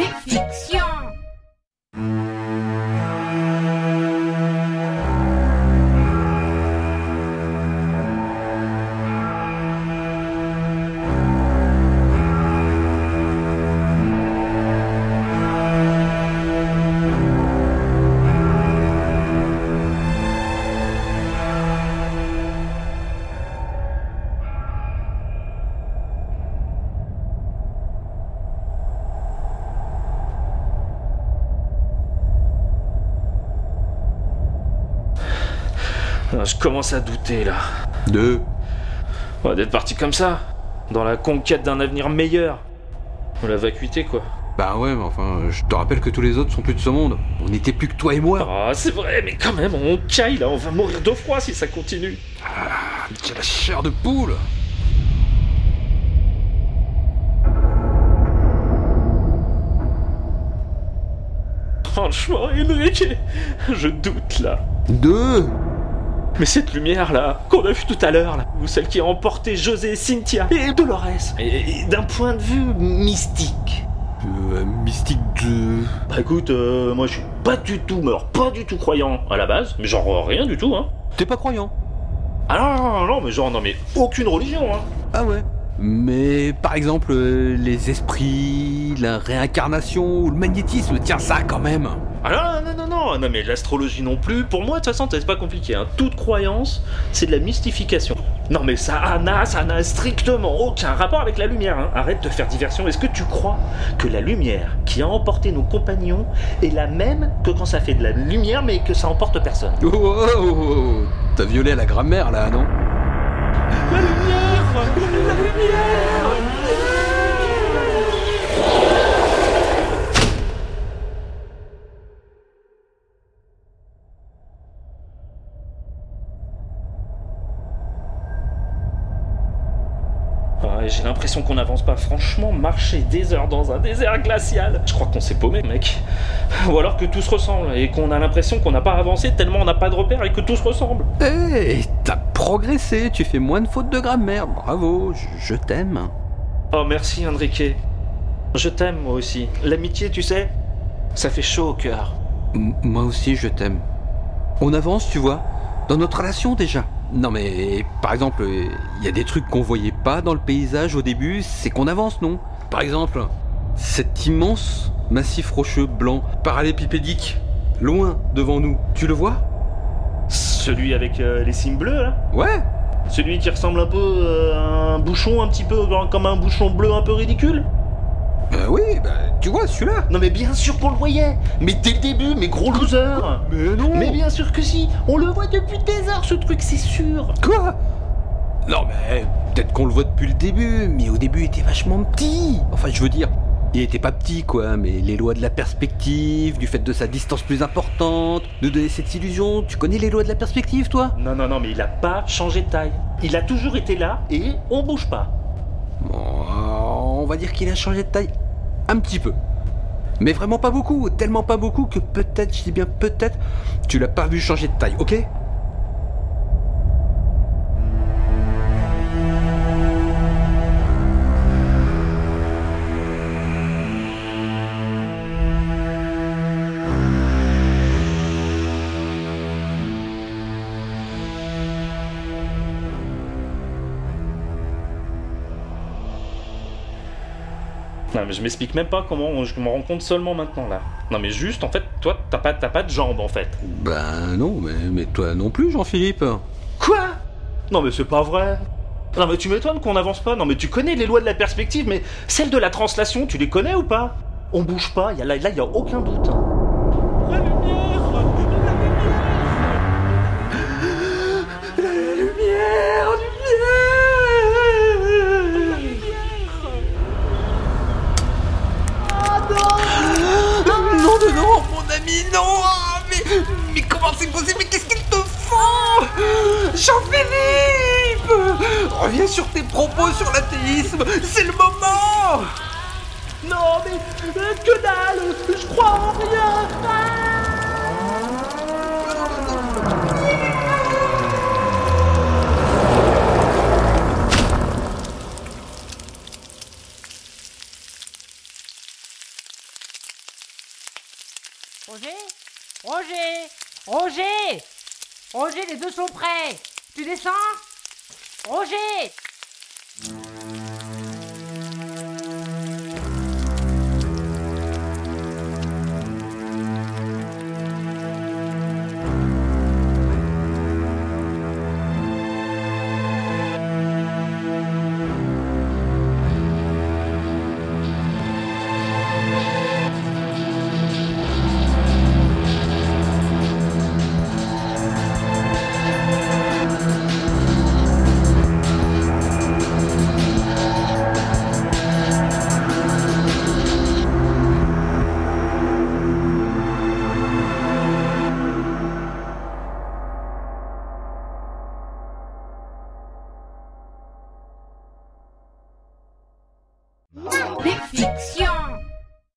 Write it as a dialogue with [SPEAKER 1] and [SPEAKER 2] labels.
[SPEAKER 1] des fictions.
[SPEAKER 2] Je commence à douter là.
[SPEAKER 3] Deux.
[SPEAKER 2] Ouais, D'être parti comme ça, dans la conquête d'un avenir meilleur. La vacuité quoi.
[SPEAKER 3] Bah ouais, mais enfin, je te rappelle que tous les autres sont plus de ce monde. On n'était plus que toi et moi.
[SPEAKER 2] Ah, c'est vrai, mais quand même, on caille là, on va mourir de froid si ça continue.
[SPEAKER 3] Ah, la chair de poule.
[SPEAKER 2] Franchement, Enrique, je doute là.
[SPEAKER 3] Deux.
[SPEAKER 2] Mais cette lumière là, qu'on a vue tout à l'heure là, ou celle qui a emporté José, Cynthia et Dolores, et, et d'un point de vue mystique.
[SPEAKER 3] Euh, mystique de.
[SPEAKER 2] Bah écoute, euh, moi je suis pas du tout, alors pas du tout croyant à la base, mais genre euh, rien du tout hein.
[SPEAKER 3] T'es pas croyant?
[SPEAKER 2] Ah non, non, non, non, mais genre non mais aucune religion hein.
[SPEAKER 3] Ah ouais. Mais par exemple, euh, les esprits, la réincarnation ou le magnétisme, tiens ça quand même.
[SPEAKER 2] Ah non, non, non, non, non, mais l'astrologie non plus. Pour moi, de toute façon, c'est pas compliqué. Hein. Toute croyance, c'est de la mystification. Non, mais ça n'a, ça n'a strictement aucun rapport avec la lumière. Hein. Arrête de faire diversion. Est-ce que tu crois que la lumière qui a emporté nos compagnons est la même que quand ça fait de la lumière, mais que ça emporte personne?
[SPEAKER 3] Oh, oh, oh, oh. T'as violé la grammaire là, non?
[SPEAKER 2] La lumière La lumière J'ai l'impression qu'on n'avance pas. Franchement, marcher des heures dans un désert glacial, je crois qu'on s'est paumé, mec. Ou alors que tout se ressemble et qu'on a l'impression qu'on n'a pas avancé tellement on n'a pas de repères et que tout se ressemble.
[SPEAKER 3] Eh, t'as progressé, tu fais moins de fautes de grammaire. Bravo, je, je t'aime.
[SPEAKER 2] Oh, merci, Enrique. Je t'aime, moi aussi. L'amitié, tu sais, ça fait chaud au cœur.
[SPEAKER 3] M- moi aussi, je t'aime. On avance, tu vois, dans notre relation déjà. Non mais, par exemple, il y a des trucs qu'on voyait pas dans le paysage au début, c'est qu'on avance, non? Par exemple, cet immense massif rocheux blanc, parallépipédique, loin devant nous, tu le vois?
[SPEAKER 2] Celui avec euh, les signes bleus, là?
[SPEAKER 3] Ouais.
[SPEAKER 2] Celui qui ressemble un peu euh, à un bouchon, un petit peu comme un bouchon bleu un peu ridicule?
[SPEAKER 3] Bah oui, bah tu vois celui-là.
[SPEAKER 2] Non, mais bien sûr qu'on le voyait. Mais dès le début, mais gros loser.
[SPEAKER 3] Mais non.
[SPEAKER 2] Mais bien sûr que si. On le voit depuis des heures, ce truc, c'est sûr.
[SPEAKER 3] Quoi? Non mais, peut-être qu'on le voit depuis le début, mais au début il était vachement petit. Enfin je veux dire, il était pas petit quoi, mais les lois de la perspective, du fait de sa distance plus importante, de donner cette illusion, tu connais les lois de la perspective toi?
[SPEAKER 2] Non, non, non, mais il a pas changé de taille. Il a toujours été là et on bouge pas.
[SPEAKER 3] Bon, euh, on va dire qu'il a changé de taille un petit peu. Mais vraiment pas beaucoup, tellement pas beaucoup que peut-être, je dis bien peut-être, tu l'as pas vu changer de taille, ok?
[SPEAKER 2] Non, mais je m'explique même pas comment on- je me rends compte seulement maintenant là. Non, mais juste, en fait, toi, t'as pas, t'as pas de jambes en fait.
[SPEAKER 3] Ben non, mais, mais toi non plus Jean-Philippe.
[SPEAKER 2] Quoi? Non, mais c'est pas vrai. Non, mais tu m'étonnes qu'on avance pas. Non, mais tu connais les lois de la perspective, mais celles de la translation, tu les connais ou pas? On bouge pas, y a, là, là, y a aucun doute.
[SPEAKER 3] Mais, comment c'est possible? Mais qu'est-ce qu'ils te font Jean-Philippe Reviens sur tes propos sur l'athéisme, c'est le moment!
[SPEAKER 2] Non, mais que dalle! Je crois en rien
[SPEAKER 1] Roger! Roger les deux sont prêts. Tu descends? Roger